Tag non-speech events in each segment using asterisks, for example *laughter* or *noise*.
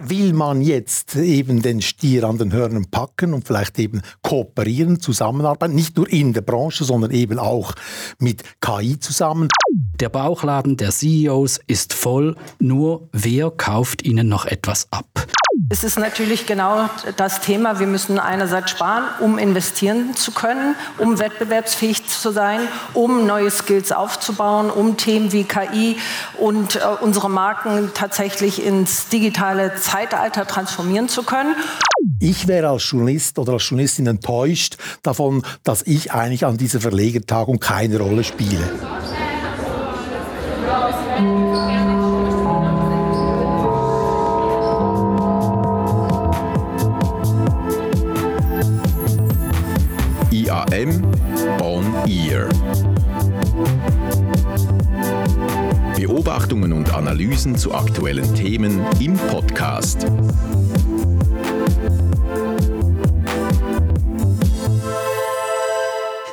Will man jetzt eben den Stier an den Hörnern packen und vielleicht eben kooperieren, zusammenarbeiten, nicht nur in der Branche, sondern eben auch mit KI zusammen? Der Bauchladen der CEOs ist voll, nur wer kauft ihnen noch etwas ab? Es ist natürlich genau das Thema. Wir müssen einerseits sparen, um investieren zu können, um wettbewerbsfähig zu sein, um neue Skills aufzubauen, um Themen wie KI und äh, unsere Marken tatsächlich ins digitale Zeitalter transformieren zu können. Ich wäre als Journalist oder als Journalistin enttäuscht davon, dass ich eigentlich an dieser Verlegertagung keine Rolle spiele. IAM On Ear. Beobachtungen und Analysen zu aktuellen Themen im Podcast.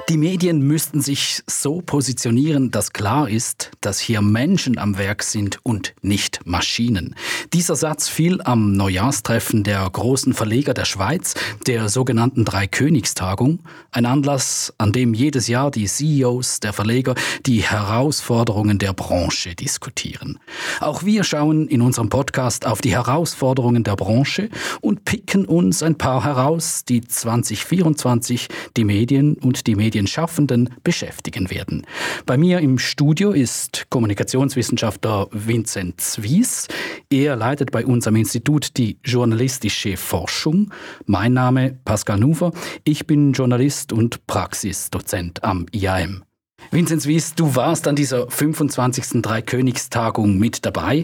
Die Medien müssten sich so positionieren, dass klar ist, dass hier Menschen am Werk sind und nicht Maschinen. Dieser Satz fiel am Neujahrstreffen der großen Verleger der Schweiz, der sogenannten Dreikönigstagung, ein Anlass, an dem jedes Jahr die CEOs der Verleger die Herausforderungen der Branche diskutieren. Auch wir schauen in unserem Podcast auf die Herausforderungen der Branche und picken uns ein paar heraus, die 2024 die Medien und die Medien Medienschaffenden beschäftigen werden. Bei mir im Studio ist Kommunikationswissenschaftler Vincent Zwies. Er leitet bei unserem Institut die journalistische Forschung. Mein Name Pascal Nuver. Ich bin Journalist und Praxisdozent am IAM. Vinzenz Wies, du warst an dieser 25. Dreikönigstagung mit dabei.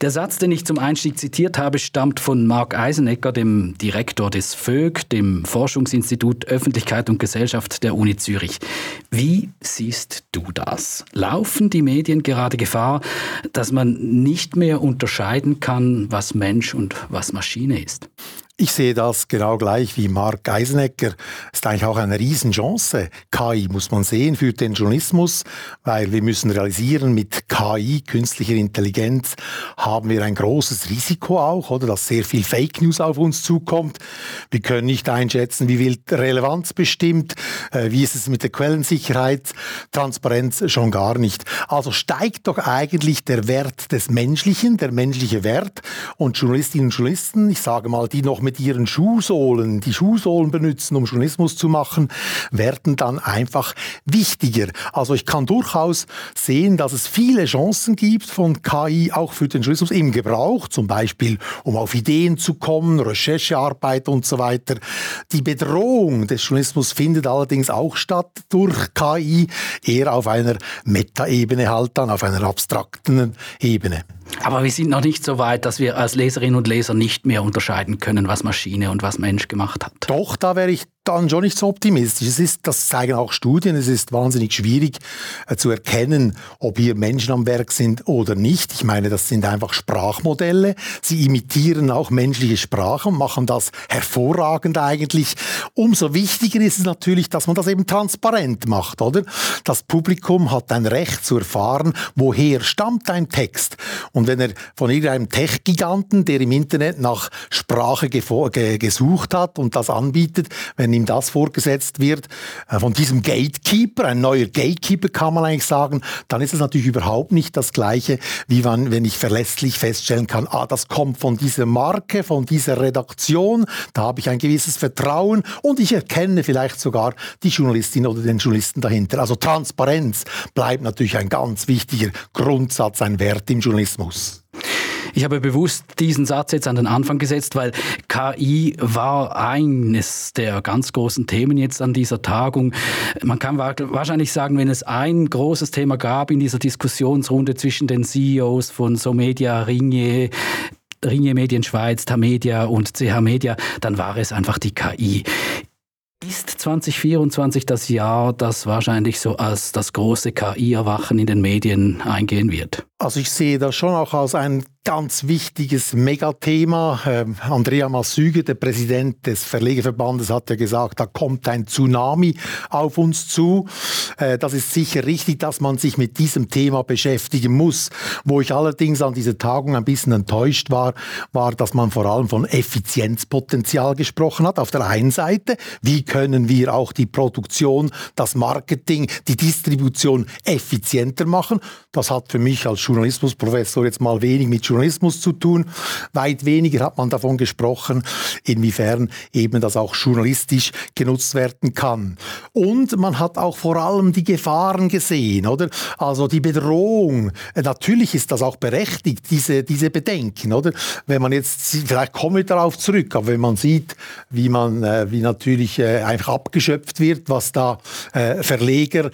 Der Satz, den ich zum Einstieg zitiert habe, stammt von Marc Eisenecker, dem Direktor des FÖG, dem Forschungsinstitut Öffentlichkeit und Gesellschaft der Uni Zürich. Wie siehst du das? Laufen die Medien gerade Gefahr, dass man nicht mehr unterscheiden kann, was Mensch und was Maschine ist? Ich sehe das genau gleich wie Mark Eisenecker. Es ist eigentlich auch eine Riesenchance. KI muss man sehen für den Journalismus, weil wir müssen realisieren, mit KI, künstlicher Intelligenz, haben wir ein großes Risiko auch, oder, dass sehr viel Fake News auf uns zukommt. Wir können nicht einschätzen, wie viel Relevanz bestimmt, äh, wie ist es mit der Quellensicherheit, Transparenz schon gar nicht. Also steigt doch eigentlich der Wert des Menschlichen, der menschliche Wert und Journalistinnen und Journalisten, ich sage mal, die noch mit ihren Schuhsohlen, die Schuhsohlen benutzen, um Journalismus zu machen, werden dann einfach wichtiger. Also ich kann durchaus sehen, dass es viele Chancen gibt von KI auch für den Journalismus im Gebrauch, zum Beispiel um auf Ideen zu kommen, Recherchearbeit und so weiter. Die Bedrohung des Journalismus findet allerdings auch statt durch KI, eher auf einer Metaebene halt dann, auf einer abstrakten Ebene. Aber wir sind noch nicht so weit, dass wir als Leserinnen und Leser nicht mehr unterscheiden können, was Maschine und was Mensch gemacht hat. Doch, da wäre ich dann schon nicht so optimistisch. Es ist, das zeigen auch Studien, es ist wahnsinnig schwierig äh, zu erkennen, ob hier Menschen am Werk sind oder nicht. Ich meine, das sind einfach Sprachmodelle. Sie imitieren auch menschliche Sprache und machen das hervorragend eigentlich. Umso wichtiger ist es natürlich, dass man das eben transparent macht, oder? Das Publikum hat ein Recht zu erfahren, woher stammt ein Text. Und wenn er von irgendeinem Tech-Giganten, der im Internet nach Sprache gesucht hat und das anbietet, wenn ihm das vorgesetzt wird, äh, von diesem Gatekeeper, ein neuer Gatekeeper kann man eigentlich sagen, dann ist es natürlich überhaupt nicht das Gleiche, wie man, wenn ich verlässlich feststellen kann, ah, das kommt von dieser Marke, von dieser Redaktion, da habe ich ein gewisses Vertrauen und ich erkenne vielleicht sogar die Journalistin oder den Journalisten dahinter. Also Transparenz bleibt natürlich ein ganz wichtiger Grundsatz, ein Wert im Journalismus. Ich habe bewusst diesen Satz jetzt an den Anfang gesetzt, weil KI war eines der ganz großen Themen jetzt an dieser Tagung. Man kann wahrscheinlich sagen, wenn es ein großes Thema gab in dieser Diskussionsrunde zwischen den CEOs von Somedia, Ringe, Ringe Medien Schweiz, Tamedia und CH Media, dann war es einfach die KI. Ist 2024 das Jahr, das wahrscheinlich so als das große KI-Erwachen in den Medien eingehen wird? Also ich sehe das schon auch als ein ganz wichtiges Megathema. Ähm, Andrea Massüge, der Präsident des Verlegerverbandes, hat ja gesagt, da kommt ein Tsunami auf uns zu. Äh, das ist sicher richtig, dass man sich mit diesem Thema beschäftigen muss. Wo ich allerdings an dieser Tagung ein bisschen enttäuscht war, war, dass man vor allem von Effizienzpotenzial gesprochen hat. Auf der einen Seite, wie können wir auch die Produktion, das Marketing, die Distribution effizienter machen? Das hat für mich als Journalismusprofessor jetzt mal wenig mit Journalismus zu tun. Weit weniger hat man davon gesprochen, inwiefern eben das auch journalistisch genutzt werden kann. Und man hat auch vor allem die Gefahren gesehen, oder? Also die Bedrohung. Natürlich ist das auch berechtigt, diese, diese Bedenken, oder? Wenn man jetzt, vielleicht kommen wir darauf zurück, aber wenn man sieht, wie man, äh, wie natürlich äh, einfach abgeschöpft wird, was da äh, Verleger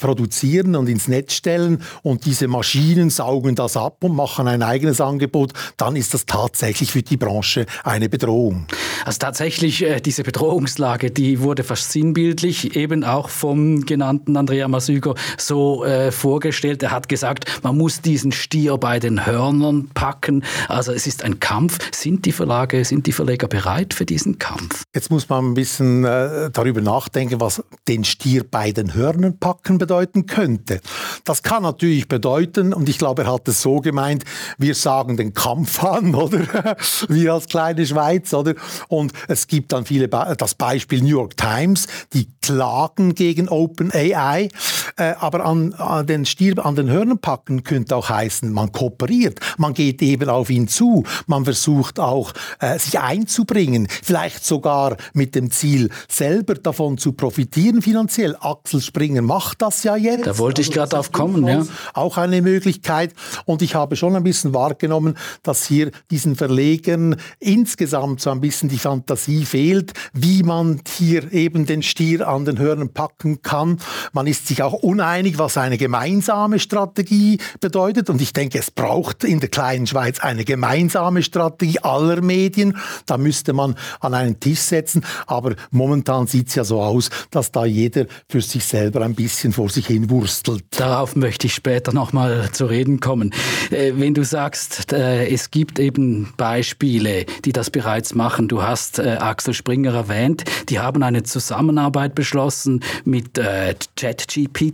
produzieren und ins Netz stellen und diese Maschinen saugen das ab und machen ein eigenes eigenes Angebot, dann ist das tatsächlich für die Branche eine Bedrohung. Also tatsächlich äh, diese Bedrohungslage, die wurde fast sinnbildlich eben auch vom genannten Andrea Masüger so äh, vorgestellt. Er hat gesagt, man muss diesen Stier bei den Hörnern packen. Also es ist ein Kampf. Sind die Verlage, sind die Verleger bereit für diesen Kampf? Jetzt muss man ein bisschen äh, darüber nachdenken, was den Stier bei den Hörnern packen bedeuten könnte. Das kann natürlich bedeuten, und ich glaube, er hat es so gemeint, wir sagen den Kampf an, *laughs* oder? Wir als kleine Schweiz, oder? Und es gibt dann viele, das Beispiel New York Times, die klagen gegen OpenAI, äh, aber an, an, den Stier, an den Hörnern packen könnte auch heißen, man kooperiert, man geht eben auf ihn zu, man versucht auch, äh, sich einzubringen, vielleicht sogar mit dem Ziel, selber davon zu profitieren finanziell. Axel Springer macht das ja jetzt. Da wollte ich also, gerade drauf kommen, ja. Auch eine Möglichkeit. Und ich habe schon ein bisschen wahrgenommen, dass hier diesen Verlegern insgesamt so ein bisschen die Fantasie fehlt, wie man hier eben den Stier an den Hörnern packen kann. Man ist sich auch uneinig, was eine gemeinsame Strategie bedeutet. Und ich denke, es braucht in der kleinen Schweiz eine gemeinsame Strategie aller Medien. Da müsste man an einen Tisch setzen. Aber momentan sieht es ja so aus, dass da jeder für sich selber ein bisschen vor sich hin wurstelt. Darauf möchte ich später nochmal zu reden kommen. Äh, wenn du sagst, äh, es gibt eben Beispiele, die das bereits machen. Du hast äh, Axel Springer erwähnt. Die haben eine Zusammenarbeit beschlossen mit äh,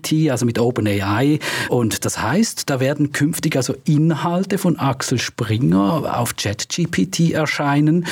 ChatGPT, also mit OpenAI. Und das heißt, da werden künftig also Inhalte von Axel Springer auf ChatGPT erscheinen,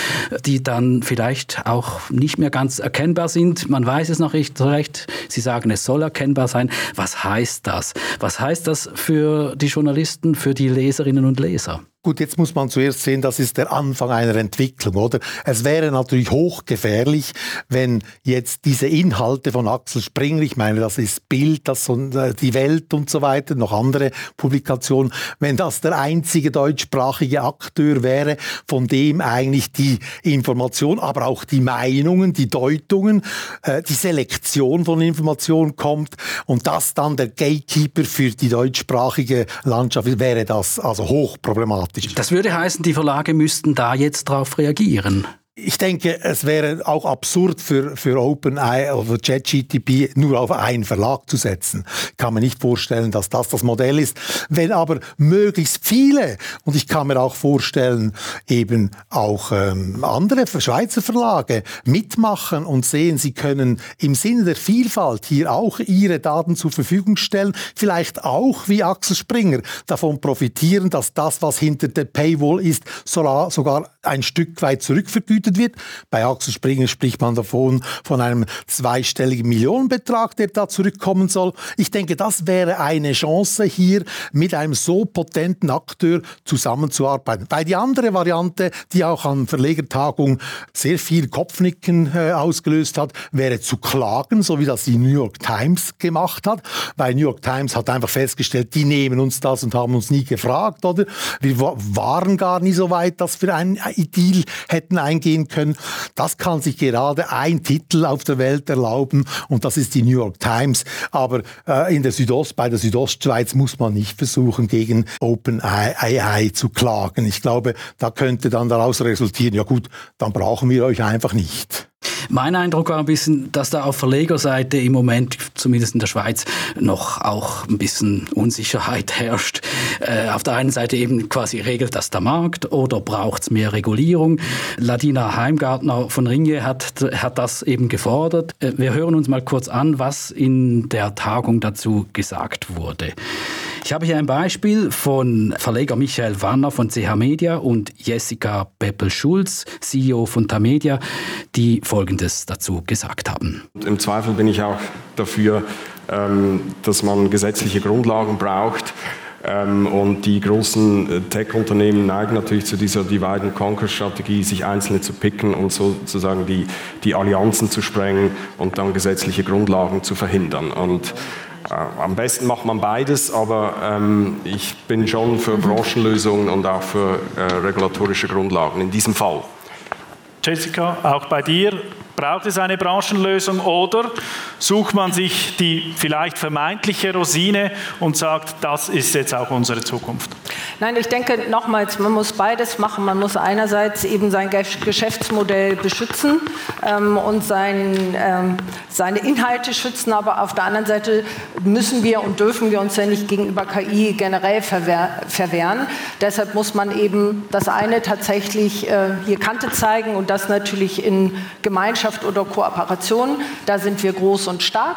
die dann vielleicht auch nicht mehr ganz erkennbar sind. Man weiß es noch nicht so recht. Sie sagen, es soll erkennbar sein. Was heißt das? Was heißt das für die Journalisten, für die Leserinnen und Leser? Gut, jetzt muss man zuerst sehen, das ist der Anfang einer Entwicklung, oder? Es wäre natürlich hochgefährlich, wenn jetzt diese Inhalte von Axel Springer, ich meine, das ist Bild, das und äh, die Welt und so weiter, noch andere Publikationen, wenn das der einzige deutschsprachige Akteur wäre, von dem eigentlich die Information, aber auch die Meinungen, die Deutungen, äh, die Selektion von Informationen kommt und das dann der Gatekeeper für die deutschsprachige Landschaft wäre das also hochproblematisch Das würde heißen, die Verlage müssten da jetzt darauf reagieren. Ich denke, es wäre auch absurd für, für OpenAI oder ChatGTP nur auf einen Verlag zu setzen. Kann mir nicht vorstellen, dass das das Modell ist. Wenn aber möglichst viele, und ich kann mir auch vorstellen, eben auch ähm, andere Schweizer Verlage mitmachen und sehen, sie können im Sinne der Vielfalt hier auch ihre Daten zur Verfügung stellen, vielleicht auch wie Axel Springer davon profitieren, dass das, was hinter der Paywall ist, sogar ein Stück weit zurückvergütet vergütet wird. Bei Axel Springer spricht man davon von einem zweistelligen Millionenbetrag, der da zurückkommen soll. Ich denke, das wäre eine Chance hier mit einem so potenten Akteur zusammenzuarbeiten. Bei die andere Variante, die auch an Verlegertagung sehr viel Kopfnicken äh, ausgelöst hat, wäre zu klagen, so wie das die New York Times gemacht hat. Weil New York Times hat einfach festgestellt, die nehmen uns das und haben uns nie gefragt, oder? Wir waren gar nie so weit, dass wir einen Deal hätten eingehen gehen können. Das kann sich gerade ein Titel auf der Welt erlauben und das ist die New York Times. Aber äh, in der Südost, bei der Südostschweiz muss man nicht versuchen, gegen OpenAI zu klagen. Ich glaube, da könnte dann daraus resultieren, ja gut, dann brauchen wir euch einfach nicht. Mein Eindruck war ein bisschen, dass da auf Verlegerseite im Moment, zumindest in der Schweiz, noch auch ein bisschen Unsicherheit herrscht. Äh, auf der einen Seite eben quasi regelt das der Markt oder braucht es mehr Regulierung. Ladina Heimgartner von Ringe hat, hat das eben gefordert. Äh, wir hören uns mal kurz an, was in der Tagung dazu gesagt wurde. Ich habe hier ein Beispiel von Verleger Michael Wanner von CH Media und Jessica Peppel-Schulz, CEO von Tamedia, die Folgendes dazu gesagt haben. Im Zweifel bin ich auch dafür, ähm, dass man gesetzliche Grundlagen braucht. Ähm, und die großen äh, Tech-Unternehmen neigen natürlich zu dieser Divide-and-Conquer-Strategie, sich Einzelne zu picken und sozusagen die, die Allianzen zu sprengen und dann gesetzliche Grundlagen zu verhindern. Und am besten macht man beides, aber ähm, ich bin schon für Branchenlösungen und auch für äh, regulatorische Grundlagen in diesem Fall. Jessica, auch bei dir Braucht es eine Branchenlösung oder sucht man sich die vielleicht vermeintliche Rosine und sagt, das ist jetzt auch unsere Zukunft? Nein, ich denke nochmals, man muss beides machen. Man muss einerseits eben sein Geschäftsmodell beschützen ähm, und sein, ähm, seine Inhalte schützen, aber auf der anderen Seite müssen wir und dürfen wir uns ja nicht gegenüber KI generell verwehr verwehren. Deshalb muss man eben das eine tatsächlich äh, hier Kante zeigen und das natürlich in Gemeinschaft Gemeinschaft oder Kooperation. Da sind wir groß und stark.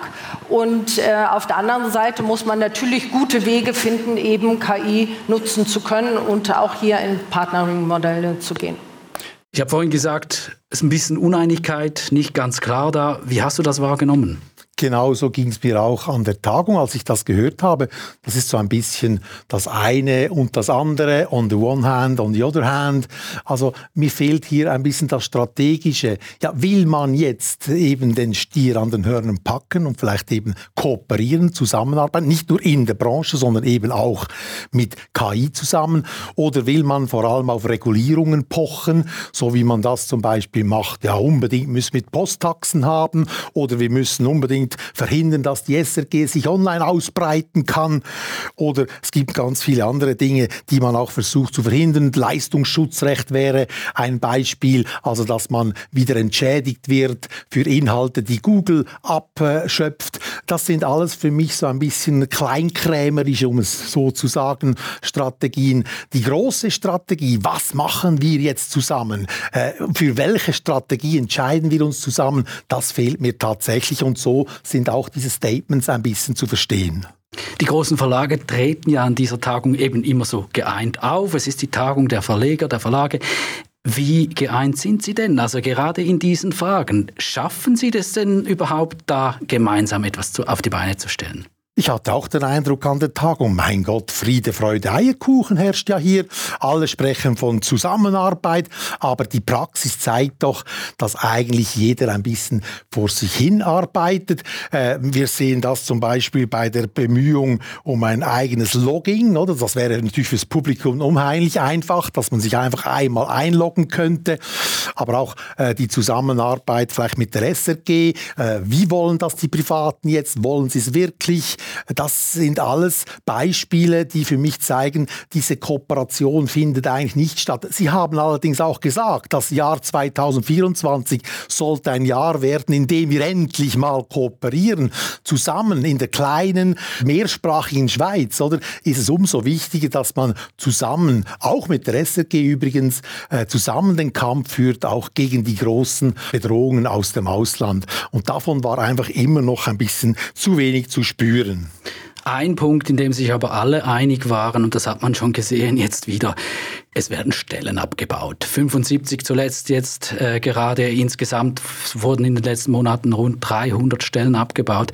Und äh, auf der anderen Seite muss man natürlich gute Wege finden, eben KI nutzen zu können und auch hier in Partnering-Modelle zu gehen. Ich habe vorhin gesagt, es ist ein bisschen Uneinigkeit, nicht ganz klar da. Wie hast du das wahrgenommen? Genauso ging es mir auch an der Tagung, als ich das gehört habe. Das ist so ein bisschen das eine und das andere, on the one hand, on the other hand. Also mir fehlt hier ein bisschen das Strategische. Ja, will man jetzt eben den Stier an den Hörnern packen und vielleicht eben kooperieren, zusammenarbeiten, nicht nur in der Branche, sondern eben auch mit KI zusammen? Oder will man vor allem auf Regulierungen pochen, so wie man das zum Beispiel macht? Ja, unbedingt müssen wir Posttaxen haben oder wir müssen unbedingt und verhindern, dass die SRG sich online ausbreiten kann. Oder es gibt ganz viele andere Dinge, die man auch versucht zu verhindern. Leistungsschutzrecht wäre ein Beispiel, also dass man wieder entschädigt wird für Inhalte, die Google abschöpft. Das sind alles für mich so ein bisschen kleinkrämerisch, um es so zu sagen, Strategien. Die große Strategie, was machen wir jetzt zusammen? Äh, für welche Strategie entscheiden wir uns zusammen? Das fehlt mir tatsächlich und so sind auch diese Statements ein bisschen zu verstehen. Die großen Verlage treten ja an dieser Tagung eben immer so geeint auf. Es ist die Tagung der Verleger, der Verlage. Wie geeint sind Sie denn? Also gerade in diesen Fragen, schaffen Sie das denn überhaupt, da gemeinsam etwas zu, auf die Beine zu stellen? Ich hatte auch den Eindruck an der Tagung, mein Gott, Friede, Freude, Eierkuchen herrscht ja hier. Alle sprechen von Zusammenarbeit, aber die Praxis zeigt doch, dass eigentlich jeder ein bisschen vor sich hin arbeitet. Äh, wir sehen das zum Beispiel bei der Bemühung um ein eigenes Logging. Oder? Das wäre natürlich fürs Publikum unheimlich einfach, dass man sich einfach einmal einloggen könnte. Aber auch äh, die Zusammenarbeit vielleicht mit der SRG. Äh, wie wollen das die Privaten jetzt? Wollen sie es wirklich? Das sind alles Beispiele, die für mich zeigen, diese Kooperation findet eigentlich nicht statt. Sie haben allerdings auch gesagt, das Jahr 2024 sollte ein Jahr werden, in dem wir endlich mal kooperieren, zusammen in der kleinen, mehrsprachigen Schweiz, oder? Ist es umso wichtiger, dass man zusammen, auch mit der SRG übrigens, äh, zusammen den Kampf führt, auch gegen die großen Bedrohungen aus dem Ausland. Und davon war einfach immer noch ein bisschen zu wenig zu spüren führen. Ein Punkt, in dem sich aber alle einig waren, und das hat man schon gesehen jetzt wieder, es werden Stellen abgebaut. 75 zuletzt jetzt äh, gerade. Insgesamt wurden in den letzten Monaten rund 300 Stellen abgebaut.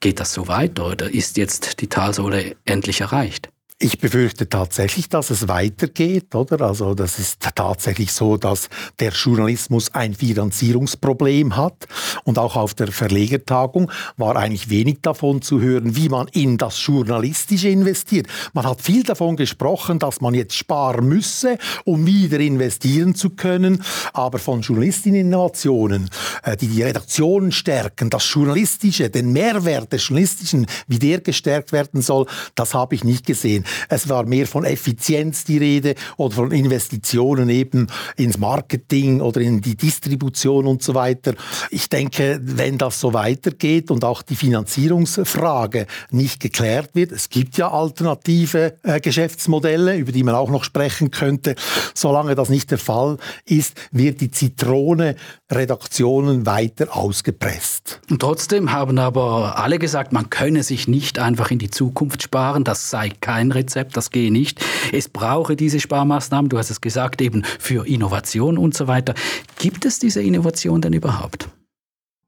Geht das so weiter oder ist jetzt die Talsohle endlich erreicht? Ich befürchte tatsächlich, dass es weitergeht, oder? Also, das ist tatsächlich so, dass der Journalismus ein Finanzierungsproblem hat. Und auch auf der Verlegertagung war eigentlich wenig davon zu hören, wie man in das Journalistische investiert. Man hat viel davon gesprochen, dass man jetzt sparen müsse, um wieder investieren zu können. Aber von Journalistinnen-Innovationen, äh, die die Redaktionen stärken, das Journalistische, den Mehrwert des Journalistischen, wie der gestärkt werden soll, das habe ich nicht gesehen. Es war mehr von Effizienz die Rede oder von Investitionen eben ins Marketing oder in die Distribution und so weiter. Ich denke, wenn das so weitergeht und auch die Finanzierungsfrage nicht geklärt wird, es gibt ja alternative äh, Geschäftsmodelle, über die man auch noch sprechen könnte, solange das nicht der Fall ist, wird die Zitrone Redaktionen weiter ausgepresst. Und trotzdem haben aber alle gesagt, man könne sich nicht einfach in die Zukunft sparen, das sei kein Rezept, das gehe nicht. Es brauche diese Sparmaßnahmen, du hast es gesagt, eben für Innovation und so weiter. Gibt es diese Innovation denn überhaupt?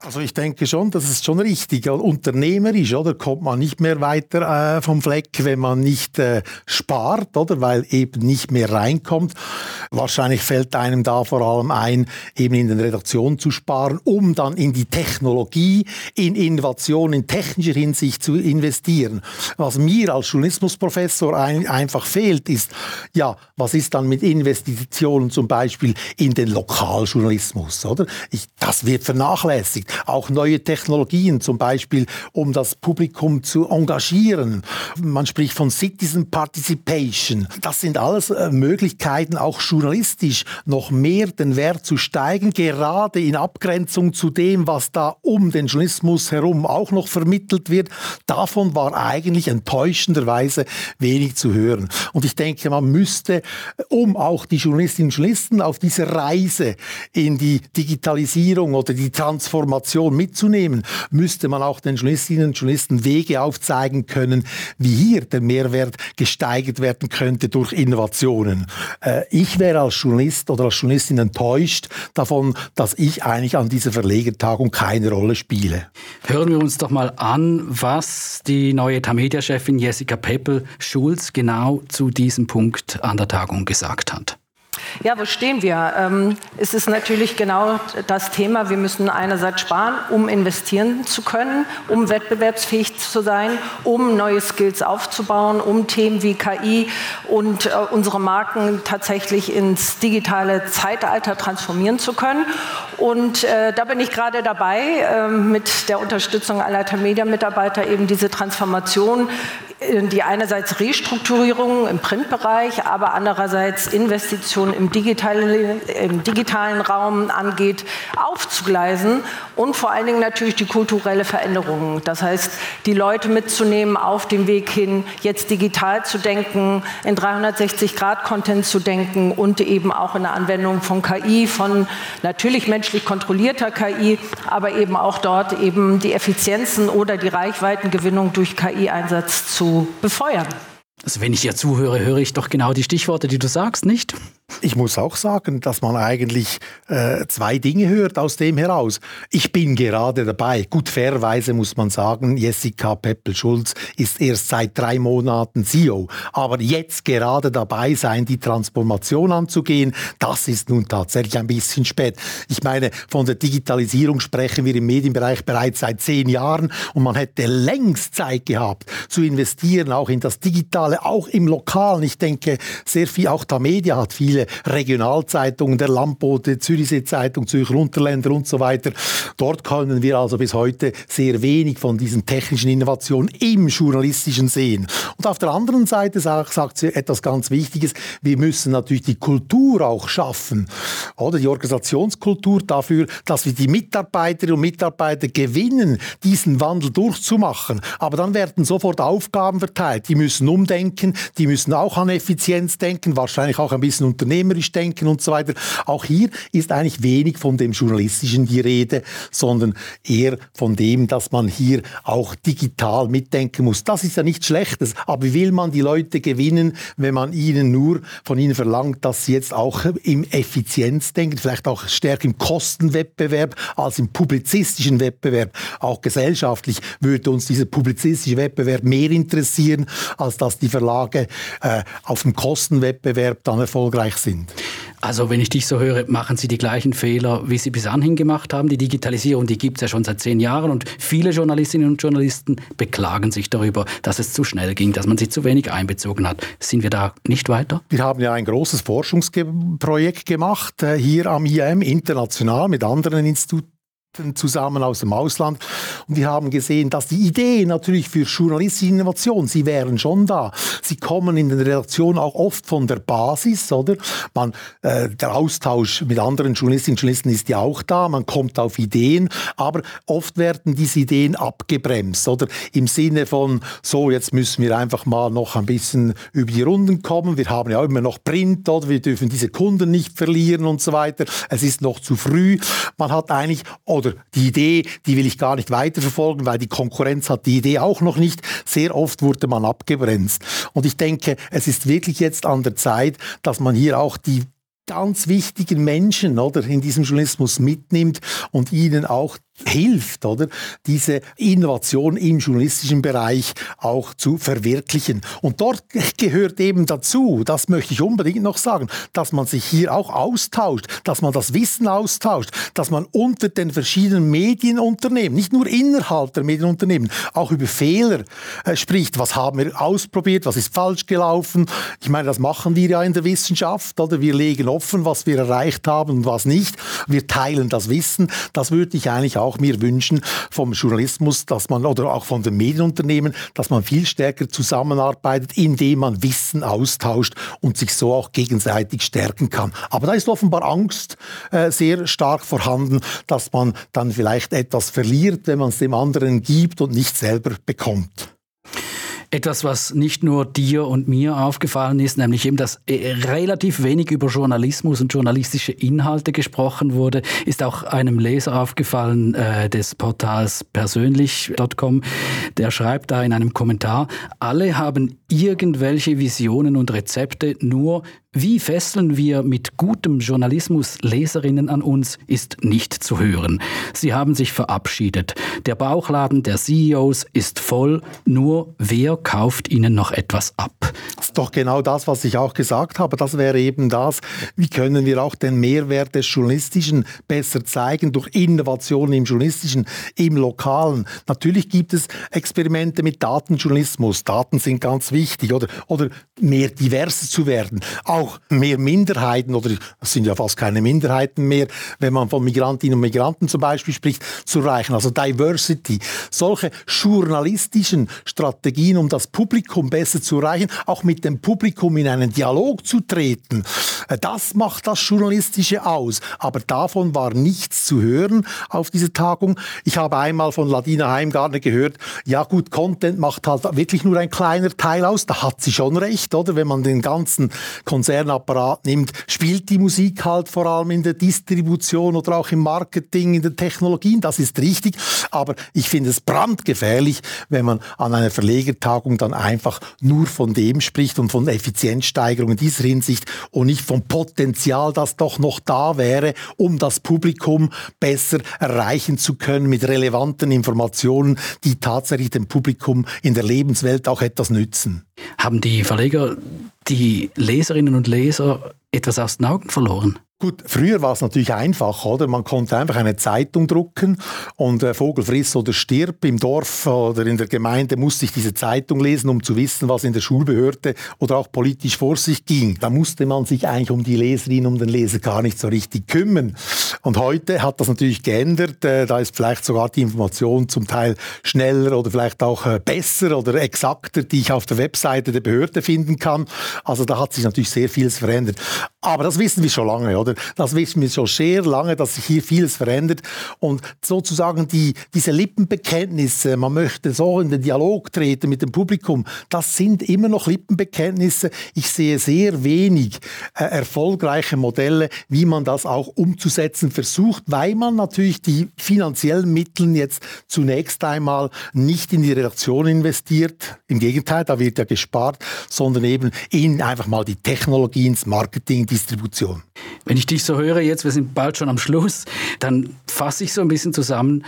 Also ich denke schon, das ist schon richtig. Unternehmerisch, oder, kommt man nicht mehr weiter äh, vom Fleck, wenn man nicht äh, spart, oder, weil eben nicht mehr reinkommt. Wahrscheinlich fällt einem da vor allem ein, eben in den Redaktionen zu sparen, um dann in die Technologie, in Innovation, in technischer Hinsicht zu investieren. Was mir als Journalismusprofessor ein, einfach fehlt, ist, ja, was ist dann mit Investitionen zum Beispiel in den Lokaljournalismus, oder? Ich, das wird vernachlässigt auch neue Technologien, zum Beispiel um das Publikum zu engagieren. Man spricht von Citizen Participation. Das sind alles äh, Möglichkeiten, auch journalistisch noch mehr den Wert zu steigen, gerade in Abgrenzung zu dem, was da um den Journalismus herum auch noch vermittelt wird. Davon war eigentlich enttäuschenderweise wenig zu hören. Und ich denke, man müsste, um auch die Journalistinnen und Journalisten auf dieser Reise in die Digitalisierung oder die Transformation Innovation mitzunehmen, müsste man auch den Journalistinnen und Journalisten Wege aufzeigen können, wie hier der Mehrwert gesteigert werden könnte durch Innovationen. Äh, ich wäre als Journalist oder als Journalistin enttäuscht davon, dass ich eigentlich an dieser Verlegertagung keine Rolle spiele. Hören wir uns doch mal an, was die neue Tamedia-Chefin Jessica Peppel-Schulz genau zu diesem Punkt an der Tagung gesagt hat. Ja, wo stehen wir? Ähm, es ist natürlich genau das Thema. Wir müssen einerseits sparen, um investieren zu können, um wettbewerbsfähig zu sein, um neue Skills aufzubauen, um Themen wie KI und äh, unsere Marken tatsächlich ins digitale Zeitalter transformieren zu können. Und äh, da bin ich gerade dabei, äh, mit der Unterstützung aller Media-Mitarbeiter eben diese Transformation die einerseits Restrukturierung im Printbereich, aber andererseits Investitionen im, digitale, im digitalen Raum angeht, aufzugleisen und vor allen Dingen natürlich die kulturelle Veränderung. Das heißt, die Leute mitzunehmen auf dem Weg hin, jetzt digital zu denken, in 360-Grad-Content zu denken und eben auch in der Anwendung von KI, von natürlich menschlich kontrollierter KI, aber eben auch dort eben die Effizienzen oder die Reichweitengewinnung durch KI-Einsatz zu befeuern. Also wenn ich dir zuhöre, höre ich doch genau die Stichworte, die du sagst, nicht? Ich muss auch sagen, dass man eigentlich äh, zwei Dinge hört aus dem heraus. Ich bin gerade dabei. Gut, fairerweise muss man sagen, Jessica Peppel-Schulz ist erst seit drei Monaten CEO. Aber jetzt gerade dabei sein, die Transformation anzugehen, das ist nun tatsächlich ein bisschen spät. Ich meine, von der Digitalisierung sprechen wir im Medienbereich bereits seit zehn Jahren und man hätte längst Zeit gehabt zu investieren, auch in das Digitale, auch im Lokalen. Ich denke, sehr viel, auch der Media hat viele Regionalzeitungen, der Landbote, Zürichsee Zeitung, Zürcher Unterländer und so weiter. Dort können wir also bis heute sehr wenig von diesen technischen Innovationen im Journalistischen sehen. Und auf der anderen Seite sagt, sie etwas ganz Wichtiges. Wir müssen natürlich die Kultur auch schaffen. Oder die Organisationskultur dafür, dass wir die Mitarbeiterinnen und Mitarbeiter gewinnen, diesen Wandel durchzumachen. Aber dann werden sofort Aufgaben verteilt. Die müssen umdenken, die müssen auch an Effizienz denken, wahrscheinlich auch ein bisschen Unternehmen unternehmerisch denken und so weiter. Auch hier ist eigentlich wenig von dem Journalistischen die Rede, sondern eher von dem, dass man hier auch digital mitdenken muss. Das ist ja nichts Schlechtes, aber wie will man die Leute gewinnen, wenn man ihnen nur von ihnen verlangt, dass sie jetzt auch im Effizienz denken, vielleicht auch stärker im Kostenwettbewerb als im publizistischen Wettbewerb. Auch gesellschaftlich würde uns dieser publizistische Wettbewerb mehr interessieren, als dass die Verlage äh, auf dem Kostenwettbewerb dann erfolgreich sind. Also wenn ich dich so höre, machen Sie die gleichen Fehler, wie Sie bis anhin gemacht haben. Die Digitalisierung, die gibt es ja schon seit zehn Jahren und viele Journalistinnen und Journalisten beklagen sich darüber, dass es zu schnell ging, dass man sie zu wenig einbezogen hat. Sind wir da nicht weiter? Wir haben ja ein großes Forschungsprojekt gemacht, äh, hier am IAM, international mit anderen Instituten zusammen aus dem Ausland. Und wir haben gesehen, dass die Ideen natürlich für journalistische Innovation, sie wären schon da. Sie kommen in den Redaktionen auch oft von der Basis, oder? Man, äh, der Austausch mit anderen Journalistinnen und Journalisten ist ja auch da. Man kommt auf Ideen, aber oft werden diese Ideen abgebremst, oder? Im Sinne von, so, jetzt müssen wir einfach mal noch ein bisschen über die Runden kommen. Wir haben ja immer noch Print, oder? Wir dürfen diese Kunden nicht verlieren und so weiter. Es ist noch zu früh. Man hat eigentlich, oder die Idee, die will ich gar nicht weiterverfolgen, weil die Konkurrenz hat die Idee auch noch nicht. Sehr oft wurde man abgebremst. Und ich denke, es ist wirklich jetzt an der Zeit, dass man hier auch die ganz wichtigen Menschen oder in diesem Journalismus mitnimmt und ihnen auch hilft, oder diese Innovation im journalistischen Bereich auch zu verwirklichen. Und dort gehört eben dazu, das möchte ich unbedingt noch sagen, dass man sich hier auch austauscht, dass man das Wissen austauscht, dass man unter den verschiedenen Medienunternehmen, nicht nur innerhalb der Medienunternehmen, auch über Fehler äh, spricht. Was haben wir ausprobiert? Was ist falsch gelaufen? Ich meine, das machen wir ja in der Wissenschaft, oder? Wir legen offen, was wir erreicht haben und was nicht. Wir teilen das Wissen. Das würde ich eigentlich auch mir wünschen vom Journalismus, dass man oder auch von den Medienunternehmen, dass man viel stärker zusammenarbeitet, indem man Wissen austauscht und sich so auch gegenseitig stärken kann. Aber da ist offenbar Angst äh, sehr stark vorhanden, dass man dann vielleicht etwas verliert, wenn man es dem anderen gibt und nicht selber bekommt. Etwas, was nicht nur dir und mir aufgefallen ist, nämlich eben, dass äh, relativ wenig über Journalismus und journalistische Inhalte gesprochen wurde, ist auch einem Leser aufgefallen äh, des Portals persönlich.com. Der schreibt da in einem Kommentar, alle haben irgendwelche Visionen und Rezepte, nur wie fesseln wir mit gutem Journalismus Leserinnen an uns, ist nicht zu hören. Sie haben sich verabschiedet. Der Bauchladen der CEOs ist voll, nur wer kauft ihnen noch etwas ab? Das ist doch genau das, was ich auch gesagt habe. Das wäre eben das, wie können wir auch den Mehrwert des Journalistischen besser zeigen durch Innovationen im Journalistischen, im Lokalen. Natürlich gibt es Experimente mit Datenjournalismus. Daten sind ganz wichtig oder, oder mehr divers zu werden. Auch auch mehr Minderheiten, oder es sind ja fast keine Minderheiten mehr, wenn man von Migrantinnen und Migranten zum Beispiel spricht, zu erreichen. Also Diversity. Solche journalistischen Strategien, um das Publikum besser zu erreichen, auch mit dem Publikum in einen Dialog zu treten, äh, das macht das Journalistische aus. Aber davon war nichts zu hören auf dieser Tagung. Ich habe einmal von Ladina Heimgartner gehört, ja gut, Content macht halt wirklich nur ein kleiner Teil aus. Da hat sie schon recht, oder? Wenn man den ganzen Konzern Konzernapparat nimmt, spielt die Musik halt vor allem in der Distribution oder auch im Marketing, in den Technologien. Das ist richtig. Aber ich finde es brandgefährlich, wenn man an einer Verlegertagung dann einfach nur von dem spricht und von Effizienzsteigerung in dieser Hinsicht und nicht vom Potenzial, das doch noch da wäre, um das Publikum besser erreichen zu können mit relevanten Informationen, die tatsächlich dem Publikum in der Lebenswelt auch etwas nützen. Haben die Verleger die Leserinnen und Leser etwas aus den Augen verloren? Gut, früher war es natürlich einfach, oder? Man konnte einfach eine Zeitung drucken und äh, Vogel friss oder stirb im Dorf oder in der Gemeinde musste ich diese Zeitung lesen, um zu wissen, was in der Schulbehörde oder auch politisch vor sich ging. Da musste man sich eigentlich um die Leserin, um den Leser gar nicht so richtig kümmern. Und heute hat das natürlich geändert. Äh, da ist vielleicht sogar die Information zum Teil schneller oder vielleicht auch äh, besser oder exakter, die ich auf der Webseite der Behörde finden kann. Also da hat sich natürlich sehr vieles verändert. Aber das wissen wir schon lange, oder? Das wissen wir schon sehr lange, dass sich hier vieles verändert. Und sozusagen die, diese Lippenbekenntnisse, man möchte so in den Dialog treten mit dem Publikum, das sind immer noch Lippenbekenntnisse. Ich sehe sehr wenig äh, erfolgreiche Modelle, wie man das auch umzusetzen versucht, weil man natürlich die finanziellen Mittel jetzt zunächst einmal nicht in die Redaktion investiert. Im Gegenteil, da wird ja gespart, sondern eben in einfach mal die Technologie, ins Marketing, Distribution. Wenn ich dich so höre jetzt, wir sind bald schon am Schluss, dann fasse ich so ein bisschen zusammen.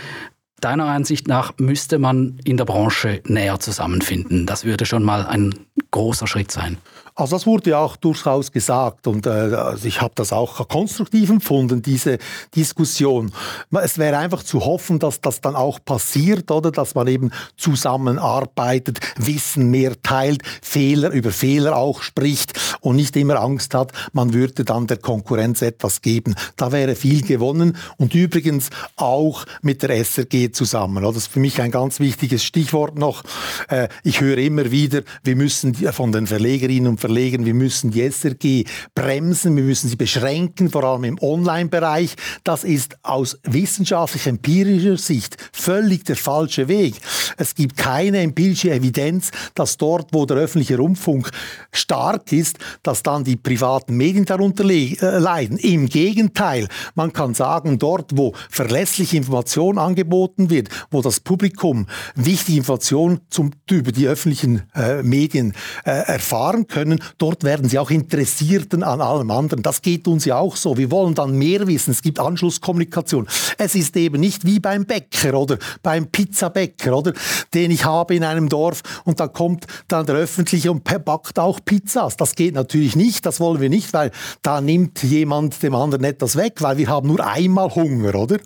Deiner Ansicht nach müsste man in der Branche näher zusammenfinden. Das würde schon mal ein großer Schritt sein. Also das wurde ja auch durchaus gesagt und äh, also ich habe das auch konstruktiv empfunden, diese Diskussion. Es wäre einfach zu hoffen, dass das dann auch passiert, oder dass man eben zusammenarbeitet, Wissen mehr teilt, Fehler über Fehler auch spricht und nicht immer Angst hat, man würde dann der Konkurrenz etwas geben. Da wäre viel gewonnen und übrigens auch mit der SRG zusammen. Das ist für mich ein ganz wichtiges Stichwort noch. Äh, ich höre immer wieder, wir müssen von den Verlegerinnen und Verlegern, wir müssen die SRG bremsen, wir müssen sie beschränken, vor allem im Online-Bereich. Das ist aus wissenschaftlich-empirischer Sicht völlig der falsche Weg. Es gibt keine empirische Evidenz, dass dort, wo der öffentliche Rundfunk stark ist, dass dann die privaten Medien darunter äh, leiden. Im Gegenteil, man kann sagen, dort, wo verlässliche Information angeboten wird, wo das Publikum wichtige Informationen zum, über die öffentlichen äh, Medien äh, erfahren können, dort werden sie auch Interessierten an allem anderen. Das geht uns ja auch so. Wir wollen dann mehr wissen. Es gibt Anschlusskommunikation. Es ist eben nicht wie beim Bäcker oder beim Pizzabäcker, oder, den ich habe in einem Dorf und dann kommt dann der öffentliche und backt auch Pizzas. Das geht natürlich nicht. Das wollen wir nicht, weil da nimmt jemand dem anderen etwas weg, weil wir haben nur einmal Hunger, oder?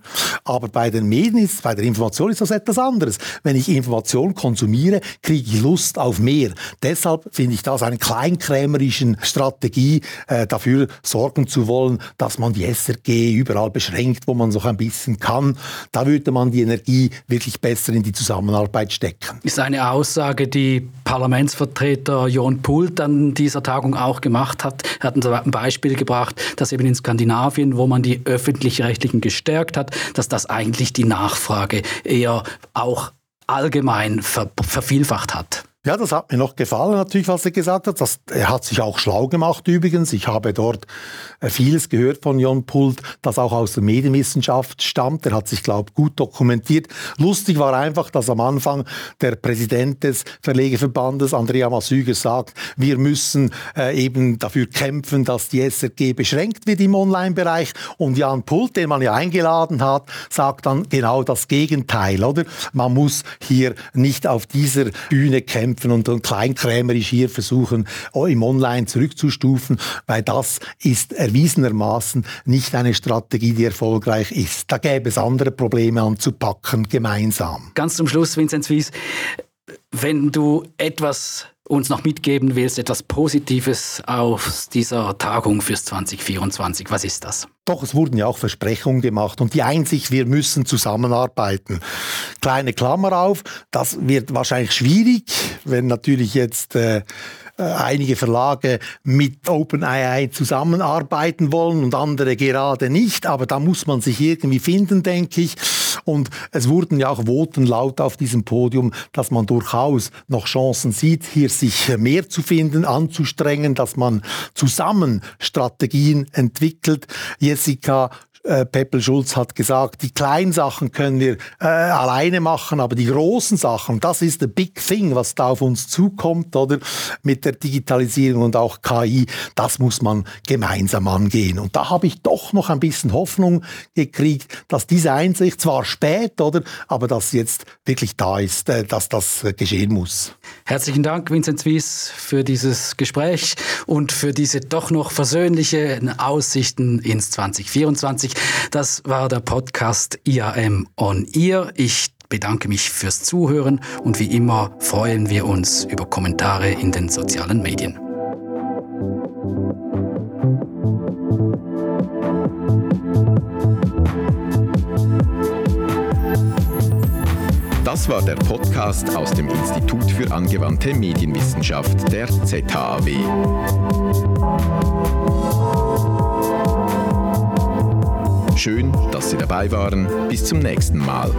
Aber bei den Medien ist, bei der Information ist das etwas anderes. Wenn ich Information konsumiere, kriege ich Lust auf mehr. Deshalb finde ich das eine kleinkrämerischen Strategie, äh, dafür sorgen zu wollen, dass man die SRG überall beschränkt, wo man so ein bisschen kann. Da würde man die Energie wirklich besser in die Zusammenarbeit stecken. Ist eine Aussage, die Parlamentsvertreter Jon Pult an dieser Tagung auch gemacht hat. Er hat ein Beispiel gebracht, dass eben in Skandinavien, wo man die öffentlich-rechtlichen gestärkt hat, dass das eigentlich die Nachfrage eher auch allgemein ver vervielfacht hat. Ja, das hat mir noch gefallen, natürlich, was er gesagt hat. Das, er hat sich auch schlau gemacht übrigens. Ich habe dort äh, vieles gehört von Jon Pult, das auch aus der Medienwissenschaft stammt. Er hat sich, glaube ich, gut dokumentiert. Lustig war einfach, dass am Anfang der Präsident des Verlegeverbandes, Andrea Massüger, sagt, wir müssen äh, eben dafür kämpfen, dass die SRG beschränkt wird im Online-Bereich. Und Jan Pult, den man ja eingeladen hat, sagt dann genau das Gegenteil, oder? Man muss hier nicht auf dieser Bühne kämpfen kämpfen und, und kleinkrämerisch hier versuchen, im Online zurückzustufen, weil das ist erwiesenermaßen nicht eine Strategie, die erfolgreich ist. Da gäbe es andere Probleme anzupacken, gemeinsam. Ganz zum Schluss, Vinzenz Wies, wenn du etwas uns noch mitgeben willst, etwas Positives aus dieser Tagung fürs 2024. Was ist das? Doch, es wurden ja auch Versprechungen gemacht und die Einsicht, wir müssen zusammenarbeiten. Kleine Klammer auf, das wird wahrscheinlich schwierig, wenn natürlich jetzt äh, äh einige Verlage mit OpenAI zusammenarbeiten wollen und andere gerade nicht, aber da muss man sich irgendwie finden, denke ich. Und es wurden ja auch Voten laut auf diesem Podium, dass man durchaus noch Chancen sieht, hier sich mehr zu finden, anzustrengen, dass man zusammen Strategien entwickelt. Jessica äh, Peppel Schulz hat gesagt, die kleinen Sachen können wir äh, alleine machen, aber die großen Sachen, das ist the big thing, was da auf uns zukommt, oder? Mit der Digitalisierung und auch KI, das muss man gemeinsam angehen. Und da habe ich doch noch ein bisschen Hoffnung gekriegt, dass diese Einsicht zwar spät, oder? Aber dass jetzt wirklich da ist, äh, dass das geschehen muss. Herzlichen Dank, Vincent Wies, für dieses Gespräch und für diese doch noch versöhnlichen Aussichten ins 2024. Das war der Podcast IAM on Ear. Ich bedanke mich fürs Zuhören und wie immer freuen wir uns über Kommentare in den sozialen Medien. Das war der Podcast aus dem Institut für angewandte Medienwissenschaft der ZHAW. Schön, dass Sie dabei waren. Bis zum nächsten Mal.